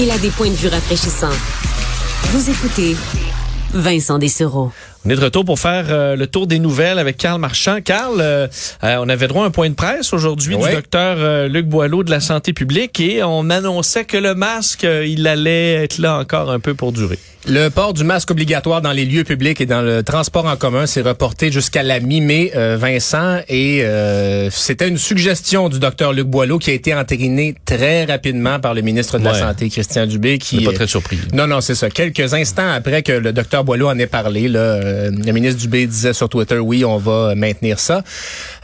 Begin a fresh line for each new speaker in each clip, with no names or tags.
Il a des points de vue rafraîchissants. Vous écoutez Vincent Dessereau.
On est de retour pour faire euh, le tour des nouvelles avec Carl Marchand. Carl, euh, euh, on avait droit à un point de presse aujourd'hui du docteur Luc Boileau de la santé publique et on annonçait que le masque, il allait être là encore un peu pour durer.
Le port du masque obligatoire dans les lieux publics et dans le transport en commun s'est reporté jusqu'à la mi-mai, Vincent, et c'était une suggestion du docteur Luc Boileau qui a été entérinée très rapidement par le ministre de
Ouais.
la Santé, Christian Dubé, qui
pas très surpris.
Non, non, c'est ça. Quelques instants après que le docteur Boileau en ait parlé, là, euh, le ministre Dubé disait sur Twitter, oui, on va maintenir ça.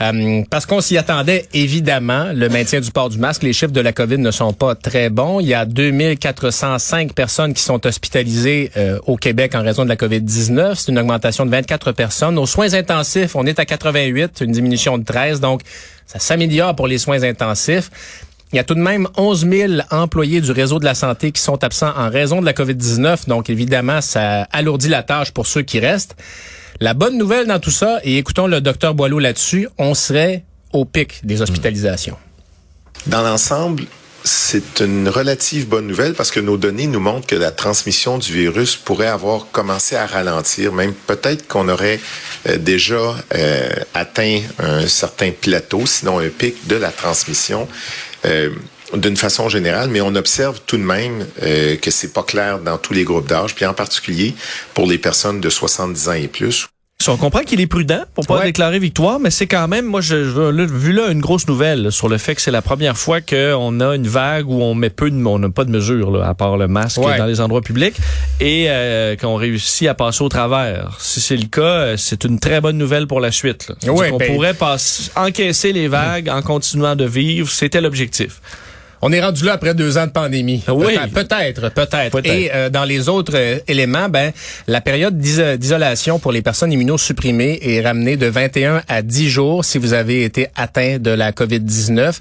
Euh, parce qu'on s'y attendait, évidemment, le maintien du port du masque. Les chiffres de la COVID ne sont pas très bons. Il y a 2405 personnes qui sont hospitalisées euh, au Québec en raison de la COVID-19. C'est une augmentation de 24 personnes. Aux soins intensifs, on est à 88, une diminution de 13. Donc, ça s'améliore pour les soins intensifs. Il y a tout de même 11 000 employés du réseau de la santé qui sont absents en raison de la COVID-19. Donc, évidemment, ça alourdit la tâche pour ceux qui restent. La bonne nouvelle dans tout ça, et écoutons le docteur Boileau là-dessus, on serait au pic des hospitalisations.
Dans l'ensemble, c'est une relative bonne nouvelle parce que nos données nous montrent que la transmission du virus pourrait avoir commencé à ralentir, même peut-être qu'on aurait euh, déjà euh, atteint un certain plateau, sinon un pic de la transmission. Euh, d'une façon générale, mais on observe tout de même euh, que c'est pas clair dans tous les groupes d'âge, puis en particulier pour les personnes de 70 ans et plus.
On comprend qu'il est prudent pour pas
Ouais.
déclarer victoire, mais c'est quand même, moi, je, je- là, vu là une grosse nouvelle sur le fait que c'est la première fois qu'on a une vague où on met peu de, on n'a pas de mesures là, à part le masque
Ouais.
dans les endroits publics et euh, qu'on réussit à passer au travers. Si c'est le cas, euh, c'est une très bonne nouvelle pour la suite. Là. C'est-à-dire
Ouais,
qu'on
ben-
pourrait passer, encaisser les vagues en continuant de vivre, c'était l'objectif.
On est rendu là après deux ans de pandémie.
Oui.
Peut-être, peut-être. Et euh, dans les autres euh, éléments, ben la période d'iso- d'isolation pour les personnes immunosupprimées est ramenée de 21 à 10 jours si vous avez été atteint de la COVID-19.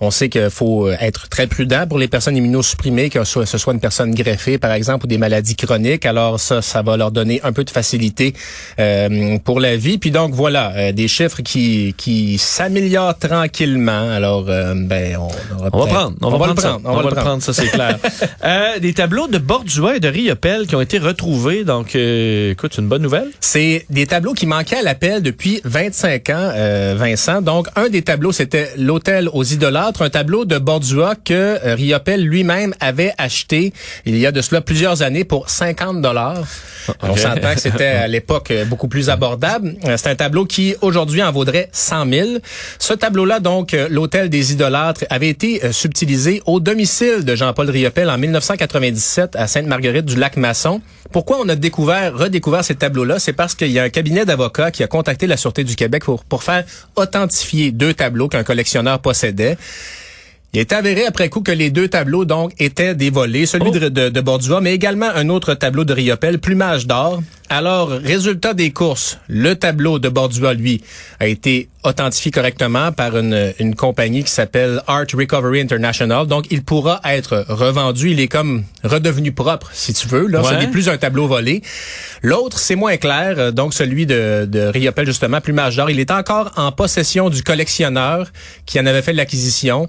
On sait qu'il faut euh, être très prudent pour les personnes immunosupprimées, que ce soit une personne greffée, par exemple, ou des maladies chroniques. Alors ça, ça va leur donner un peu de facilité euh, pour la vie. Puis donc voilà, euh, des chiffres qui qui s'améliorent tranquillement. Alors ben on, aura
On va prendre, on, va,
le
prendre ça.
prendre, on va le prendre.
ça c'est clair. Euh, des tableaux de Bordua et de Riopel qui ont été retrouvés, donc euh, écoute, c'est une bonne nouvelle.
C'est des tableaux qui manquaient à l'appel depuis 25 ans, euh, Vincent. Donc, un des tableaux, c'était l'hôtel aux idolâtres, un tableau de Bordua que euh, Riopel lui-même avait acheté il y a de cela plusieurs années pour 50 dollars. On s'entend que c'était à l'époque euh, beaucoup plus abordable. Euh, C'est un tableau qui aujourd'hui en vaudrait 100 000. Ce tableau-là, donc, l'hôtel des idolâtres, avait été euh, au domicile de Jean-Paul Riopel en 1997 à Sainte-Marguerite du Lac-Masson. Pourquoi on a découvert, redécouvert ces tableaux-là? C'est parce qu'il y a un cabinet d'avocats qui a contacté la Sûreté du Québec pour faire authentifier deux tableaux qu'un collectionneur possédait. Il est avéré après coup que les deux tableaux donc étaient des volets, celui de, de, de Bordua, mais également un autre tableau de Riopel, plumage d'or. Alors, résultat des courses, le tableau de Bordua, lui, a été authentifié correctement par une, une compagnie qui s'appelle Art Recovery International. Donc, il pourra être revendu. Il est comme redevenu propre, si tu veux. Là, ce n'est plus un tableau volé. L'autre, c'est moins clair. Donc, celui de, de Riopel, justement, plumage d'or, il est encore en possession du collectionneur qui en avait fait l'acquisition.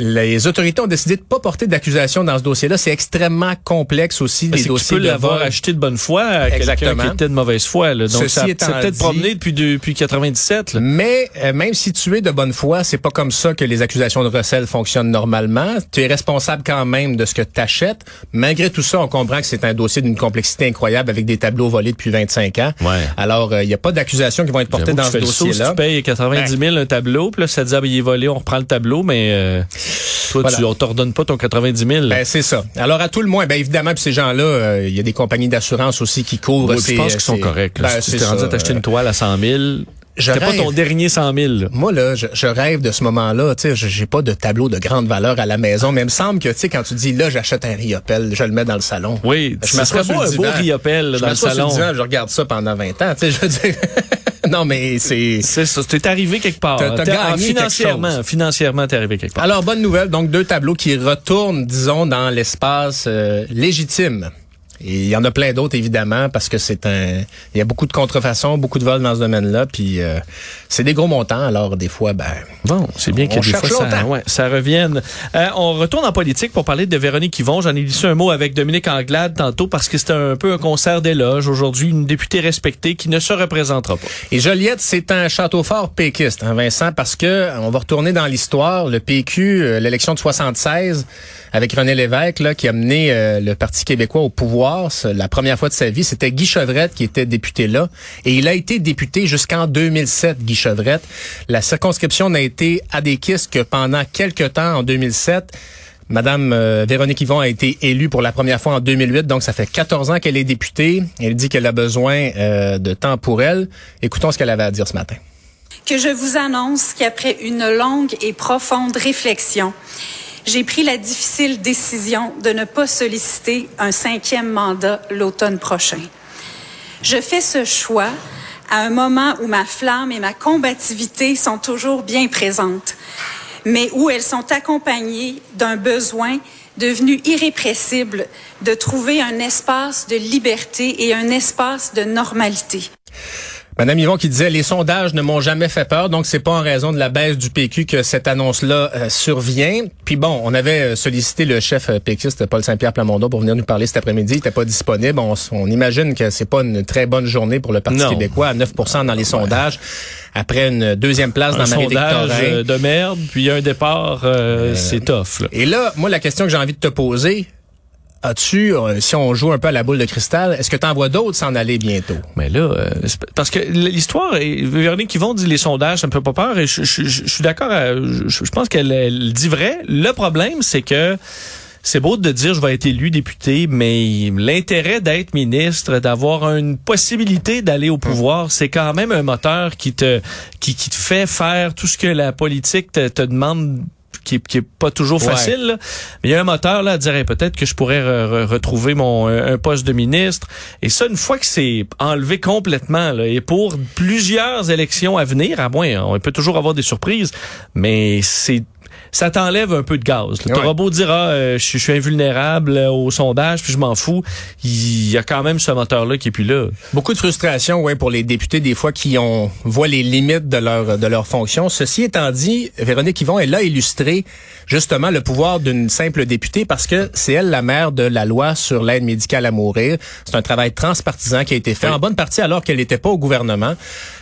Les autorités ont décidé de pas porter d'accusation dans ce dossier-là. C'est extrêmement complexe aussi
que
dossiers
tu peux l'avoir acheté de bonne foi à quelqu'un
Exactement.
qui était de mauvaise foi. Là. Donc,
Ceci
ça, c'est
étant
peut-être promené depuis, depuis 97. Là.
Mais euh, même si tu es de bonne foi, c'est pas comme ça que les accusations de recel fonctionnent normalement. Tu es responsable quand même de ce que tu achètes. Malgré tout ça, on comprend que c'est un dossier d'une complexité incroyable avec des tableaux volés depuis 25 ans.
Ouais.
Alors, il n'y a pas d'accusations qui vont être portées dans ce
saut, si
dossier-là.
tu payes 90 000 un tableau, puis là, ça te dit, ah, ben, il est volé, on reprend le tableau, mais euh, toi,
Voilà.
tu, on t'ordonne pas ton 90 000.
Ben, c'est ça. Alors, à tout le moins, ben, évidemment, puis ces gens-là, euh, il y a des compagnies d'assurance aussi qui couvrent. Ces-
je pense qu'ils sont corrects.
Ben,
si tu t'es rendu à t'acheter une toile à 100 000,
Je
c'était pas ton dernier 100 000. là.
Moi, là, je, je rêve de ce moment-là. Tu sais, je- j'ai pas de tableau de grande valeur à la maison, mais il me semble que, tu sais, quand tu dis, là, j'achète un riopel, je le mets dans le salon.
Oui,
Je m'assois sur le
un beau riopel
Je
dans le
sur
salon.
divan, je regarde ça pendant 20 ans. Tu sais, je veux dire. non, mais c'est.
C'est ça, t'es arrivé quelque part.
T'as- gagné
financièrement,
quelque chose.
financièrement, t'es arrivé quelque part.
Alors, bonne nouvelle. Donc, deux tableaux qui retournent, disons, dans l'espace euh, légitime. Et il y en a plein d'autres, évidemment, parce que c'est un... Il y a beaucoup de contrefaçons, beaucoup de vols dans ce domaine-là, puis euh, c'est des gros montants. Alors, des fois, ben...
Bon, c'est bien que des fois ça, ouais, ça revienne. Euh, on retourne en politique pour parler de Véronique Yvon. J'en ai dit un mot avec Dominique Anglade tantôt parce que c'était un peu un concert d'éloge. Aujourd'hui, une députée respectée qui ne se représentera pas.
Et Joliette, c'est un château fort péquiste, hein, Vincent, parce que on va retourner dans l'histoire. Le PQ, euh, l'élection de 76, avec René Lévesque, là, qui a mené euh, le Parti québécois au pouvoir, la première fois de sa vie, c'était Guy Chevrette qui était député là. Et il a été député jusqu'en 2007, Guy Chevrette. La circonscription n'a été adéquiste que pendant quelques temps, en 2007. Madame euh, Véronique Yvon a été élue pour la première fois en 2008, donc ça fait 14 ans qu'elle est députée. Elle dit qu'elle a besoin euh, de temps pour elle. Écoutons ce qu'elle avait à dire ce matin.
que je vous annonce qu'après une longue et profonde réflexion, j'ai pris la difficile décision de ne pas solliciter un cinquième mandat l'automne prochain. Je fais ce choix à un moment où ma flamme et ma combativité sont toujours bien présentes, mais où elles sont accompagnées d'un besoin devenu irrépressible de trouver un espace de liberté et un espace de normalité.
Madame Yvon qui disait les sondages ne m'ont jamais fait peur, donc c'est pas en raison de la baisse du PQ que cette annonce-là euh, survient. Puis bon, on avait euh, sollicité le chef euh, péquiste Paul Saint-Pierre Plamondon pour venir nous parler cet après-midi. Il était pas disponible. On, on imagine que c'est pas une très bonne journée pour le Parti
Non.
québécois à 9% dans les sondages après une deuxième place
Un
dans
sondage
Marie-Victorin.
euh, de merde, puis un départ, euh, c'est tough. là.
Et là, moi, la question que j'ai envie de te poser, as-tu, euh, si on joue un peu à la boule de cristal, est-ce que tu en vois d'autres s'en aller bientôt?
Mais là, euh, parce que l'histoire, est- Véronique Yvon dit les sondages, ça me fait pas peur, et je, je- je- je suis d'accord, à- je, pense qu'elle elle dit vrai. Le problème, c'est que c'est beau de dire je vais être élu député, mais l'intérêt d'être ministre, d'avoir une possibilité d'aller au pouvoir, c'est quand même un moteur qui te qui, qui te fait faire tout ce que la politique te, te demande qui est, qui est pas toujours
Ouais.
facile. là. Mais il y a un moteur là à dire Hey, peut-être que je pourrais re- re- retrouver mon un un poste de ministre. Et ça, une fois que c'est enlevé complètement, là, et pour plusieurs élections à venir, à moins, on peut toujours avoir des surprises, mais c'est ça t'enlève un peu de gaz. Tu
Ouais.
beau dire ah, euh, je, suis- je suis invulnérable euh, au sondage, puis je m'en fous. Il y a quand même ce moteur-là qui est plus là.
Beaucoup de frustration, ouais, pour les députés des fois qui ont voient les limites de leur de leur fonction. Ceci étant dit, Véronique Yvon, elle a illustré justement le pouvoir d'une simple députée parce que c'est elle la mère de la loi sur l'aide médicale à mourir. C'est un travail transpartisan qui a été fait
Oui.
en bonne partie alors qu'elle n'était pas au gouvernement.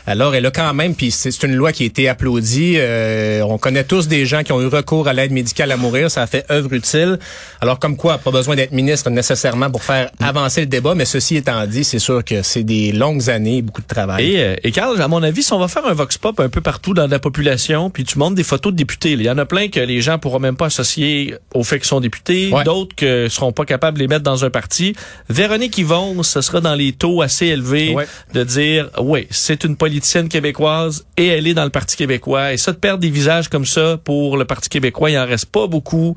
Alors elle a quand même, puis c'est c'est une loi qui a été applaudie. Euh, on connaît tous des gens qui ont eu recours à l'aide médicale à mourir. Ça a fait œuvre utile. Alors comme quoi, pas besoin d'être ministre nécessairement pour faire avancer le débat. Mais ceci étant dit, c'est sûr que c'est des longues années, beaucoup de travail.
Et, euh, et Carl, à mon avis, si on va faire un vox pop un peu partout dans la population, puis tu montres des photos de députés, il y en a plein que les gens pourront même pas associer au fait qu'ils sont députés,
Ouais.
d'autres que seront pas capables de les mettre dans un parti. Véronique Yvon, ce sera dans les taux assez élevés
Ouais.
de dire, oui, c'est une politicienne québécoise et elle est dans le Parti québécois. Et ça, de perdre des visages comme ça pour le Parti québécois, il en reste pas beaucoup.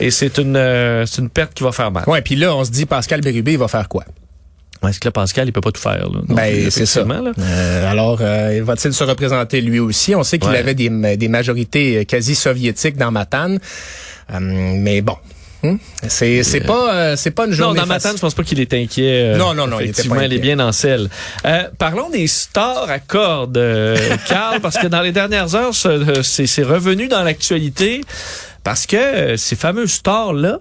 Et c'est une, euh, c'est une perte qui va faire mal.
Ouais, puis là, on se dit Pascal Bérubé, il va faire quoi?
Est-ce que là, Pascal, il peut pas tout faire, là? Non
Ben, c'est ça.
là.
Euh, alors, euh, va-t-il se représenter lui aussi? On sait qu'il
Ouais.
avait des, des majorités euh, quasi soviétiques dans Matane. Euh, mais bon. Hum? C'est c'est pas euh, c'est pas une
Non,
journée
dans ma
facile.
tante, je pense pas qu'il est inquiet. euh,
Non, non, non, il était
Effectivement,
pas
elle est bien en selle. Euh, parlons des stars à cordes, euh, Carl, parce que dans les dernières heures, ce- c'est c'est revenu dans l'actualité. Parce que euh, ces fameux stores-là,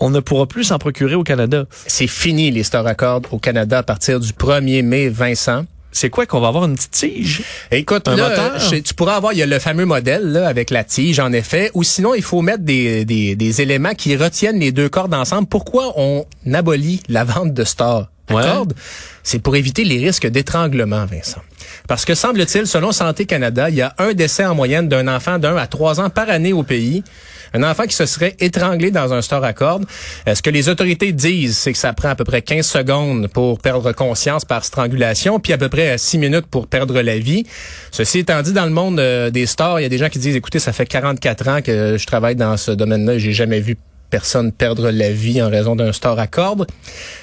on ne pourra plus s'en procurer au Canada.
C'est fini les Star Accords au Canada à partir du 1er mai, Vincent.
C'est quoi qu'on va avoir une petite tige?
Écoute,
Un
là,
moteur?
je- tu pourras avoir, il y a le fameux modèle là, avec la tige, en effet, ou sinon il faut mettre des, des, des éléments qui retiennent les deux cordes ensemble. Pourquoi on abolit la vente de
Ouais.
Accords? C'est pour éviter les risques d'étranglement, Vincent. Parce que semble-t-il, selon Santé Canada, il y a un décès en moyenne d'un enfant d'un à trois ans par année au pays. Un enfant qui se serait étranglé dans un store à cordes. Ce que les autorités disent, c'est que ça prend à peu près 15 secondes pour perdre conscience par strangulation, puis à peu près 6 minutes pour perdre la vie? Ceci étant dit, dans le monde euh, des stores, il y a des gens qui disent, écoutez, ça fait 44 ans que je travaille dans ce domaine-là, j'ai jamais vu personne perdre la vie en raison d'un store à cordes.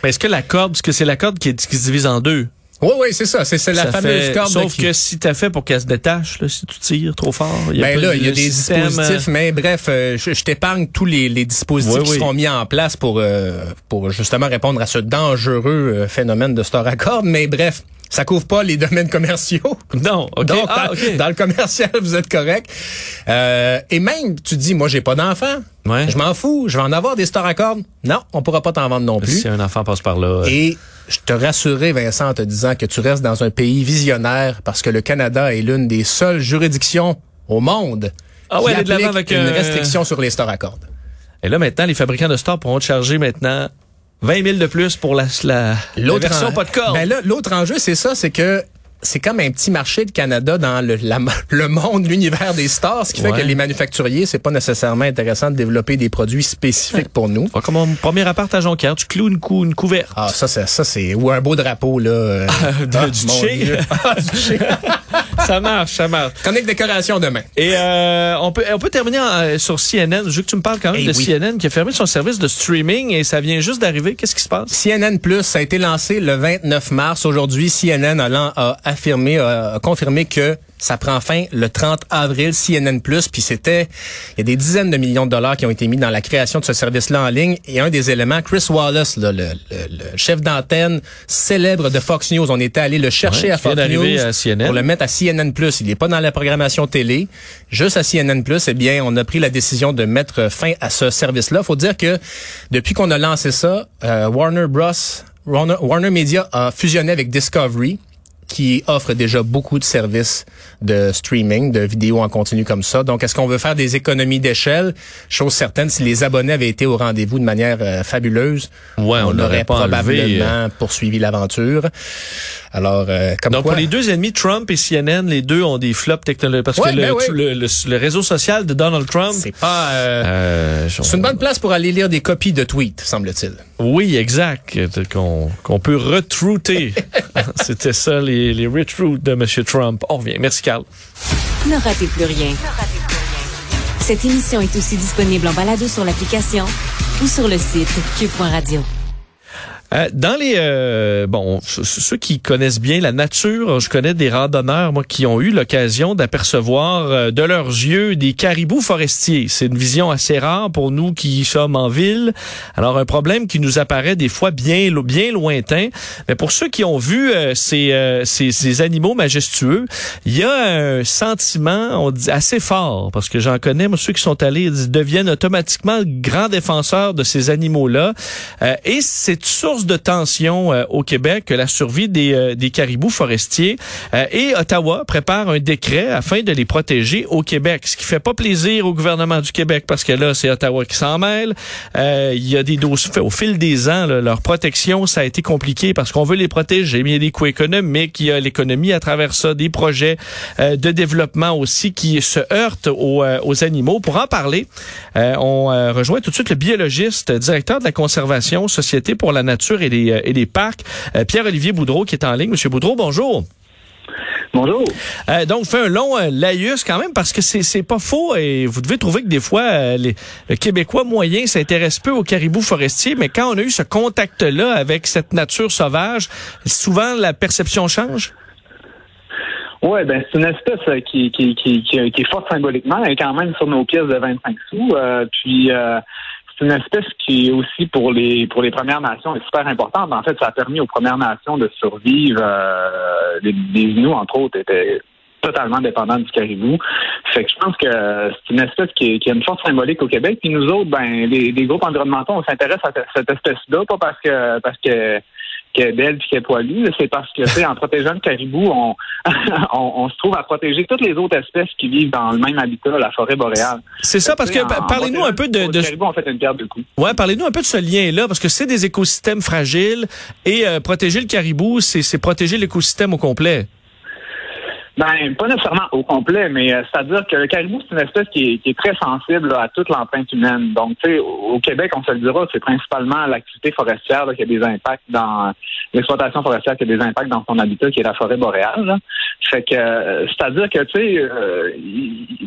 Mais est-ce que la corde, parce que c'est la corde qui se divise en deux?
Oui, oui, c'est ça. C'est c'est la
Ça
fameuse
fait-
corde.
Sauf
qui-
que si t'as fait pour qu'elle se détache, là, si tu tires trop fort, il y a
Ben là, il y a des
système,
dispositifs,
euh,
mais bref, euh, je, je t'épargne tous les, les dispositifs
Oui,
qui
oui.
seront mis en place pour euh, pour justement répondre à ce dangereux euh, phénomène de store accord. Mais bref, ça couvre pas les domaines commerciaux?
Non, ok.
Donc,
Ah,
dans, le commercial, vous êtes correct. Euh, et même, tu dis, moi, j'ai pas d'enfant.
Ouais.
Je m'en fous. Je vais en avoir des stores accords. Non, on pourra pas t'en vendre non plus.
Si un enfant passe par là. euh,
Et je te rassurais, Vincent, en te disant que tu restes dans un pays visionnaire parce que le Canada est l'une des seules juridictions au monde
Ah ouais,
qui
de
applique
avec
une
un-
restriction sur les stores à cordes.
Et là, maintenant, les fabricants de stores pourront te charger maintenant 20 000 de plus pour la, la, la version
en-
pas de corde.
Ben là, l'autre enjeu, c'est ça, c'est que c'est comme un petit marché de Canada dans le, la- le monde, l'univers des stores, ce qui fait que les manufacturiers, c'est pas nécessairement intéressant de développer des produits spécifiques pour nous.
Comme mon premier appart à Jonquière, tu cloues une, cou une couverte.
Ah, ça, c'est, ça, c'est, ou un beau drapeau, là. euh,
de-
ah,
du.
Dieu. Ah.
Ça marche, ça marche.
Chronique décoration demain.
Et euh, on peut on peut terminer en- sur CNN. Je veux que tu me parles quand même
Eh
de
oui.
CNN qui a fermé son service de streaming et ça vient juste d'arriver. Qu'est-ce qui se passe?
CNN Plus, ça a été lancé le 29 mars. Aujourd'hui, CNN a, affirmé, a confirmé que ça prend fin le 30 avril, CNN Plus. Puis c'était, il y a des dizaines de millions de dollars qui ont été mis dans la création de ce service-là en ligne. Et un des éléments, Chris Wallace, là, le, le- le chef d'antenne célèbre de Fox News, on était allé le chercher
Ouais,
à Fox News
à CNN.
pour le mettre à CNN Plus. Il n'est pas dans la programmation télé, juste à CNN Plus. Eh bien, on a pris la décision de mettre fin à ce service-là. Faut dire que depuis qu'on a lancé ça, euh, Warner Bros. Warner, Warner Media a fusionné avec Discovery qui offre déjà beaucoup de services de streaming, de vidéos en continu comme ça. Donc, est-ce qu'on veut faire des économies d'échelle? Chose certaine, si les abonnés avaient été au rendez-vous de manière euh, fabuleuse,
Ouais, on
on, aurait
pas enlevé,
probablement poursuivi l'aventure. Alors, euh, comme
Donc
quoi...
pour les deux ennemis, Trump et CNN, les deux ont des flops technologiques parce
Ouais,
que le,
ben oui.
le, le- le réseau social de Donald Trump.
C'est pas... euh,
euh,
c'est une bonne place pour aller lire des copies de tweets, semble-t-il.
Oui, exact. Qu'on qu'on peut retrouter. C'était ça, les, les de M. Trump. On revient. Merci, Carl.
Ne ratez plus rien. Cette émission est aussi disponible en balado sur l'application ou sur le site cube.radio.
Euh, dans les euh, bon ceux qui connaissent bien la nature, je connais des randonneurs moi qui ont eu l'occasion d'apercevoir euh, de leurs yeux des caribous forestiers. C'est une vision assez rare pour nous qui sommes en ville. Alors un problème qui nous apparaît des fois bien bien lointain, mais pour ceux qui ont vu euh, ces, euh, ces ces animaux majestueux, il y a un sentiment on dit assez fort parce que j'en connais moi ceux qui sont allés ils deviennent automatiquement grands défenseurs de ces animaux-là Euh, et c'est une source de tension euh, au Québec la survie des, euh, des caribous forestiers Euh, et Ottawa prépare un décret afin de les protéger au Québec, ce qui fait pas plaisir au gouvernement du Québec parce que là c'est Ottawa qui s'en mêle. Euh, Il y a des dossiers au fil des ans là, leur protection ça a été compliqué parce qu'on veut les protéger, mais il y a des coûts économiques, il y a l'économie à travers ça, des projets euh, de développement aussi qui se heurtent aux, euh, aux animaux. Pour en parler, on rejoint tout de suite le biologiste, directeur de la conservation, Société pour la nature et les, euh, et les parcs, euh, Pierre-Olivier Boudreau, qui est en ligne. Monsieur Boudreau, bonjour.
Bonjour.
Euh, donc, fait un long euh, laïus quand même parce que c'est c'est pas faux et vous devez trouver que des fois euh, les, le Québécois moyen s'intéresse peu aux caribous forestiers, mais quand on a eu ce contact-là avec cette nature sauvage, souvent la perception change?
Ouais, ben c'est une espèce qui, qui, qui, qui, est forte symboliquement, elle est quand même sur nos pièces de 25 sous. puis c'est une espèce qui est aussi pour les pour les Premières Nations est super importante. En fait, ça a permis aux Premières Nations de survivre. Euh, les, les Inuits, entre autres, étaient totalement dépendant du caribou. Fait que je pense que c'est une espèce qui, qui, a une force symbolique au Québec. Puis nous autres, ben, les, les groupes environnementaux, on s'intéresse à cette espèce-là, pas parce que parce que qu'elle est belle puis qu'elle est poilue, c'est parce que, en protégeant le caribou, on, on, se trouve à protéger toutes les autres espèces qui vivent dans le même habitat, la forêt boréale.
C'est ça, parce que, parlez-nous un peu de... de...
caribou, on fait une pierre de coups.
Ouais, parlez-nous un peu de ce lien-là, parce que c'est des écosystèmes fragiles et euh, protéger le caribou, c'est protéger l'écosystème au complet.
Ben, pas nécessairement au complet, mais euh, c'est-à-dire que le caribou, c'est une espèce qui est, très sensible à toute l'empreinte humaine. Donc, tu sais, au, Québec, on se le dira, c'est principalement l'activité forestière qui a des impacts dans l'exploitation forestière qui a des impacts dans son habitat, qui est la forêt boréale. Fait que, euh, c'est-à-dire que, tu sais, euh,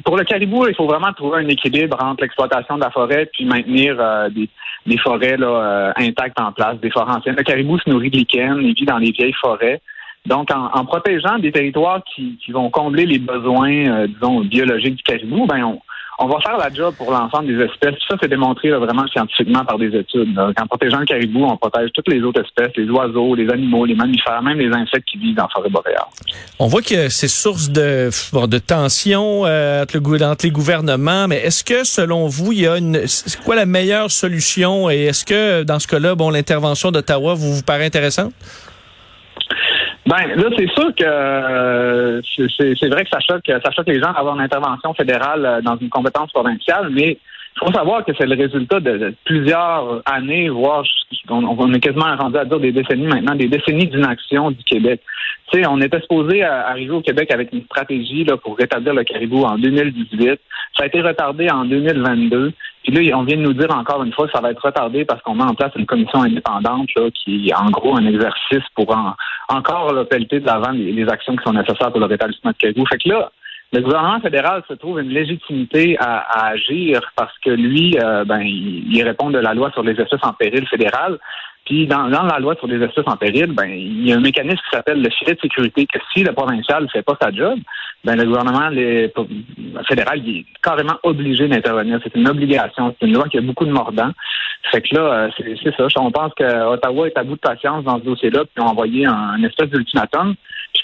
pour le caribou, il faut vraiment trouver un équilibre entre l'exploitation de la forêt puis maintenir des, des, forêts là, intactes en place, des forêts anciennes. Le caribou se nourrit de lichen, il vit dans les vieilles forêts. Donc, en, protégeant des territoires qui, vont combler les besoins, euh, disons, biologiques du caribou, ben on, va faire la job pour l'ensemble des espèces. Ça, c'est démontré vraiment scientifiquement par des études. En protégeant le caribou, on protège toutes les autres espèces, les oiseaux, les animaux, les mammifères, même les insectes qui vivent dans la forêt boréale.
On voit que c'est source de, de tension euh, entre, entre, les gouvernements, mais est-ce que, selon vous, il y a une... C'est quoi la meilleure solution? Et est-ce que, dans ce cas-là, bon, l'intervention d'Ottawa vous, vous paraît intéressante?
Ben là, c'est sûr que euh, c'est vrai que ça choque, ça choque les gens d'avoir une intervention fédérale euh, dans une compétence provinciale, mais il faut savoir que c'est le résultat de, plusieurs années, voire on, est quasiment rendu à dire des décennies maintenant, des décennies d'inaction du Québec. Tu sais, on était supposé arriver au Québec avec une stratégie là, pour rétablir le caribou en 2018. Ça a été retardé en 2022. Puis là, on vient de nous dire encore une fois que ça va être retardé parce qu'on met en place une commission indépendante là, qui est en gros un exercice pour encore là, pelleter de l'avant les, actions qui sont nécessaires pour le rétablissement de caribou. Fait que là, le gouvernement fédéral se trouve une légitimité à, agir parce que lui, euh, ben, il, répond de la loi sur les espèces en péril fédéral. Puis dans, la loi sur les espèces en péril, ben, il y a un mécanisme qui s'appelle le filet de sécurité que si le provincial ne fait pas sa job, ben, le gouvernement fédéral il est carrément obligé d'intervenir. C'est une obligation. C'est une loi qui a beaucoup de mordants. Fait que là, euh, c'est ça. On pense qu'Ottawa est à bout de patience dans ce dossier-là, puis ont envoyé un espèce d'ultimatum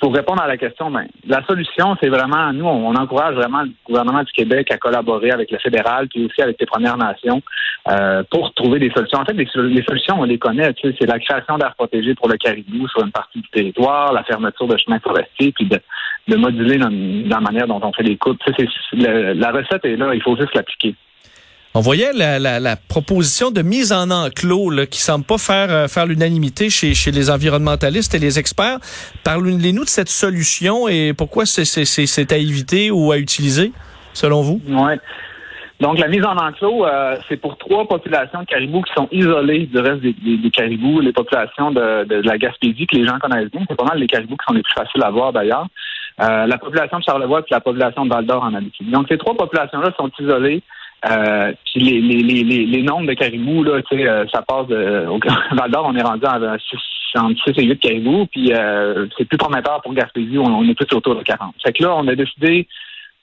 pour répondre à la question, ben, la solution, c'est vraiment, nous, on, encourage vraiment le gouvernement du Québec à collaborer avec le fédéral, puis aussi avec les Premières Nations, euh, pour trouver des solutions. En fait, les, solutions, on les connaît. Tu sais, c'est la création d'air protégé pour le caribou sur une partie du territoire, la fermeture de chemins forestiers, puis de, moduler dans, la manière dont on fait les coupes. Tu sais, la recette est là, il faut juste l'appliquer.
On voyait la, proposition de mise en enclos là, qui semble pas faire euh, faire l'unanimité chez, chez les environnementalistes et les experts. Parlez-nous de cette solution et pourquoi c'est à éviter ou à utiliser, selon vous?
Oui. Donc, la mise en enclos, euh, c'est pour trois populations de caribous qui sont isolées du reste des, caribous, les populations de, de, la Gaspésie que les gens connaissent bien. C'est pas mal les caribous qui sont les plus faciles à voir d'ailleurs. Euh, la population de Charlevoix et la population de Val-d'Or en Abitibi. Donc, ces trois populations-là sont isolées euh, puis les, les, les, les, nombres de caribous, là, tu sais, euh, ça passe de, au Val d'Or, on est rendu à 6, et 8 caribous, puis euh, c'est plus prometteur pour Gaspésie, on, est plus autour de 40. Fait que là, on a décidé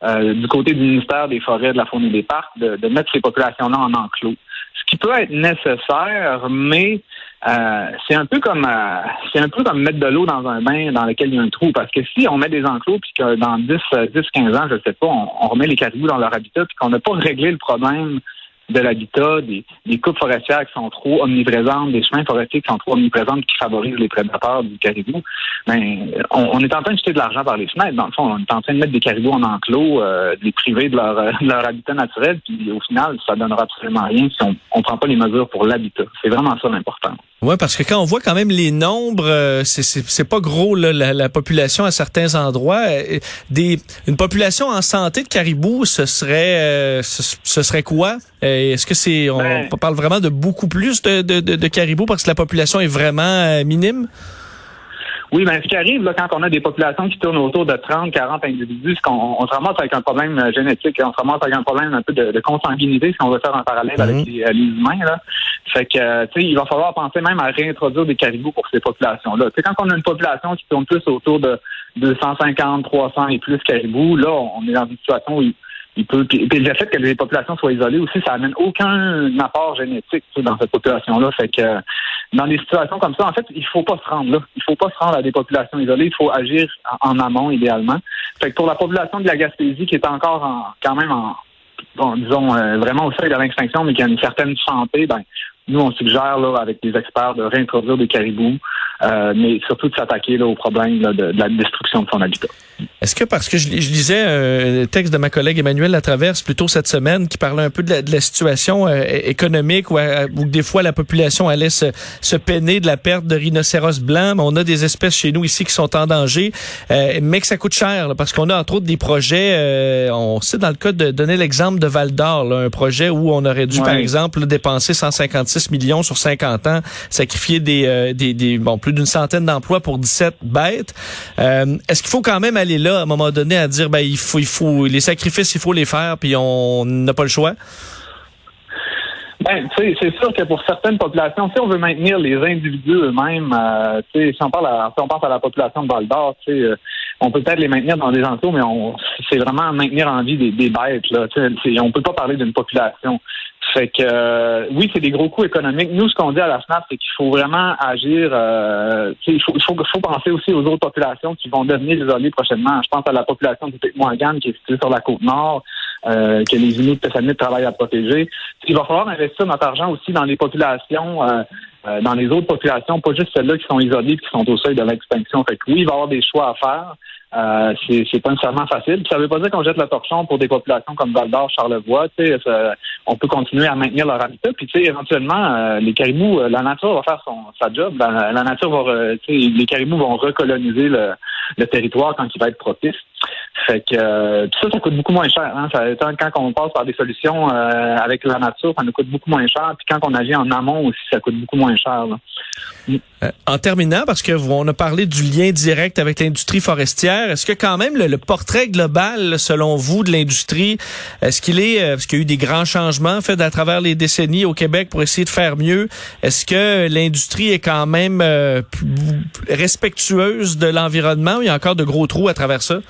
euh, du côté du ministère des Forêts, de la Faune et des Parcs, de, de mettre ces populations-là en enclos. Ce qui peut être nécessaire, mais euh, c'est un peu comme euh, c'est un peu comme mettre de l'eau dans un bain dans lequel il y a un trou. Parce que si on met des enclos puis que dans 10, 10, 15 ans, je sais pas, on, remet les caribous dans leur habitat puis qu'on n'a pas réglé le problème de l'habitat, des, des, coupes forestières qui sont trop omniprésentes, des chemins forestiers qui sont trop omniprésentes, qui favorisent les prédateurs du caribou, ben, on, est en train de jeter de l'argent par les fenêtres. Dans le fond, on est en train de mettre des caribous en enclos, euh, de les priver de leur, de leur habitat naturel, puis au final, ça donnera absolument rien si on ne prend pas les mesures pour l'habitat. C'est vraiment ça l'important.
Oui, parce que quand on voit quand même les nombres, euh, c'est pas gros là, la, population à certains endroits. Des, une population en santé de caribou, ce serait euh, ce, serait quoi? Est-ce que c'est on, ben parle vraiment de beaucoup plus de, de, de, caribou parce que la population est vraiment minime?
Oui, mais ce qui arrive là, quand on a des populations qui tournent autour de 30, 40 individus, qu'on on se ramasse avec un problème euh, génétique, on se ramasse avec un problème un peu de, consanguinité, si on veut faire un parallèle avec mhm. euh, les, humains. Là. Fait que, euh, tu sais, il va falloir penser même à réintroduire des caribous pour ces populations-là. Tu sais, quand on a une population qui tourne plus autour de 250, 300 et plus caribous, là, on est dans une situation où il peut. Puis, le fait que les populations soient isolées aussi, ça amène aucun apport génétique dans cette population-là. Fait que dans des situations comme ça, en fait, il faut pas se rendre là. Il faut pas se rendre à des populations isolées. Il faut agir en, amont idéalement. Fait que pour la population de la Gaspésie qui est encore en, quand même en bon, disons, euh, vraiment au seuil de l'extinction, mais qui a une certaine santé, ben, nous, on suggère là, avec des experts de réintroduire des caribous, euh, mais surtout de s'attaquer au problème de, de, la destruction de son habitat.
Est-ce que parce que je, lisais un texte de ma collègue Emmanuel Latraverse plus tôt cette semaine qui parlait un peu de la, de la situation euh, économique où, euh, où, des fois la population allait se, se, peiner de la perte de rhinocéros blancs, mais on a des espèces chez nous ici qui sont en danger, euh, mais que ça coûte cher là, parce qu'on a entre autres des projets, euh, on sait dans le cas de donner l'exemple de Val d'Or, un projet où on aurait dû par exemple dépenser 156 millions sur 50 ans, sacrifier des, des, des bon plus d'une centaine d'emplois pour 17 bêtes. Est-ce qu'il faut quand même aller là à un moment donné à dire ben il faut il faut les sacrifices il faut les faire puis on n'a pas le choix?
Ben, c'est sûr que pour certaines populations, si on veut maintenir les individus eux-mêmes, euh, si on parle si on pense à la population de Val d'Or, euh, on peut peut-être les maintenir dans des entours, mais c'est vraiment maintenir en vie des, des bêtes. Là, on peut pas parler d'une population. Fait que euh, oui, c'est des gros coûts économiques. Nous, ce qu'on dit à la SNAP, c'est qu'il faut vraiment agir. Euh, il faut, faut, faut, penser aussi aux autres populations qui vont devenir isolées prochainement. Je pense à la population du Pic-Morgan qui est située sur la côte nord, euh, que les Inuits de travaillent à protéger. Il va falloir investir notre argent aussi dans les populations. Euh, euh, dans les autres populations, pas juste celles-là qui sont isolées et qui sont au seuil de l'extinction. Fait que oui, il va y avoir des choix à faire. Euh, c'est pas nécessairement facile. ça veut pas dire qu'on jette le torchon pour des populations comme Val d'Or, Charlevoix. on peut continuer à maintenir leur habitat. Puis éventuellement, euh, les caribous, euh, la nature va faire son sa job. La, nature va, les caribous vont recoloniser le, le territoire quand il va être propice. Fait que euh, ça, ça coûte beaucoup moins cher. Hein. Ça, quand on passe par des solutions euh, avec la nature, ça nous coûte beaucoup moins cher. Puis quand on agit en amont aussi, ça coûte beaucoup moins cher.
Euh, en terminant, parce que on a parlé du lien direct avec l'industrie forestière, est-ce que quand même le, portrait global, selon vous, de l'industrie, est-ce qu'il est, est-ce qu'il y a eu des grands changements faits à travers les décennies au Québec pour essayer de faire mieux Est-ce que l'industrie est quand même respectueuse de l'environnement Il y a encore de gros trous à travers ça?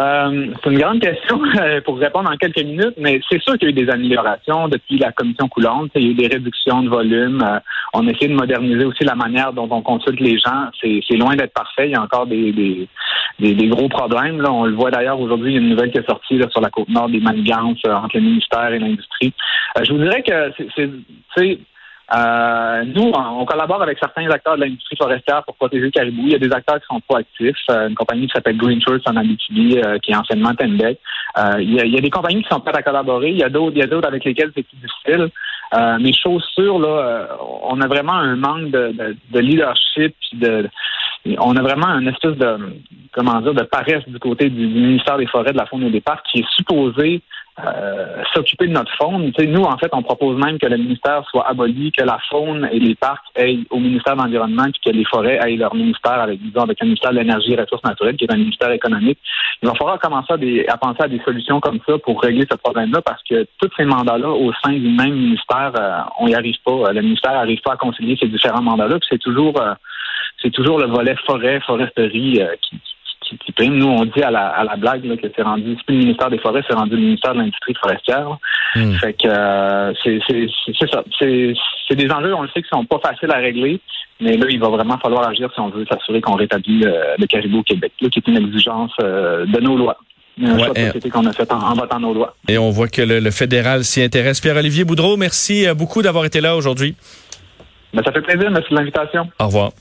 Euh, c'est une grande question euh, pour répondre en quelques minutes, mais c'est sûr qu'il y a eu des améliorations depuis la commission coulante. Il y a eu des réductions de volume. Euh, on essaie de moderniser aussi la manière dont on consulte les gens. C'est loin d'être parfait. Il y a encore des, des, des, gros problèmes. Là. On le voit d'ailleurs aujourd'hui, il y a une nouvelle qui est sortie là, sur la côte nord des manigances entre le ministère et l'industrie. je vous dirais que c'est euh, nous, on collabore avec certains acteurs de l'industrie forestière pour protéger le caribou. Il y a des acteurs qui sont proactifs. Euh, une compagnie qui s'appelle Green First en Abitibi, euh, qui est anciennement Tenbec. Euh, il, y a, il y a des compagnies qui sont prêtes à collaborer. Il y a d'autres, il y a d'autres avec lesquelles c'est plus difficile. Euh, mais chose sûre, là, on a vraiment un manque de, de, de leadership, de, on a vraiment une espèce de comment dire de paresse du côté du, ministère des Forêts, de la Faune et des Parcs, qui est supposé euh, s'occuper de notre faune. nous, en fait, on propose même que le ministère soit aboli, que la faune et les parcs aillent au ministère de l'Environnement, puis que les forêts aillent leur ministère avec, disons, avec un ministère de l'Énergie et des Ressources naturelles, qui est un ministère économique. Il va falloir commencer à, des, penser à des solutions comme ça pour régler ce problème-là, parce que tous ces mandats-là, au sein du même ministère, euh, on n'y arrive pas. Le ministère n'arrive pas à concilier ces différents mandats-là, puis c'est toujours euh, c'est toujours le volet forêt, foresterie qui, nous, on dit à la, à la blague là, que c'est rendu, c'est plus le ministère des Forêts, c'est rendu le ministère de l'Industrie forestière. Hmm. Fait que euh, c'est, ça. C'est, des enjeux, on le sait, qui sont pas faciles à régler, mais là, il va vraiment falloir agir si on veut s'assurer qu'on rétablit euh, le caribou au Québec, là, qui est une exigence euh, de nos lois. Ouais, qu'on a fait en, votant nos lois.
Et on voit que le, fédéral s'y intéresse. Pierre-Olivier Boudreau, merci beaucoup d'avoir été là aujourd'hui.
Ben, ça fait plaisir. Merci de l'invitation.
Au revoir.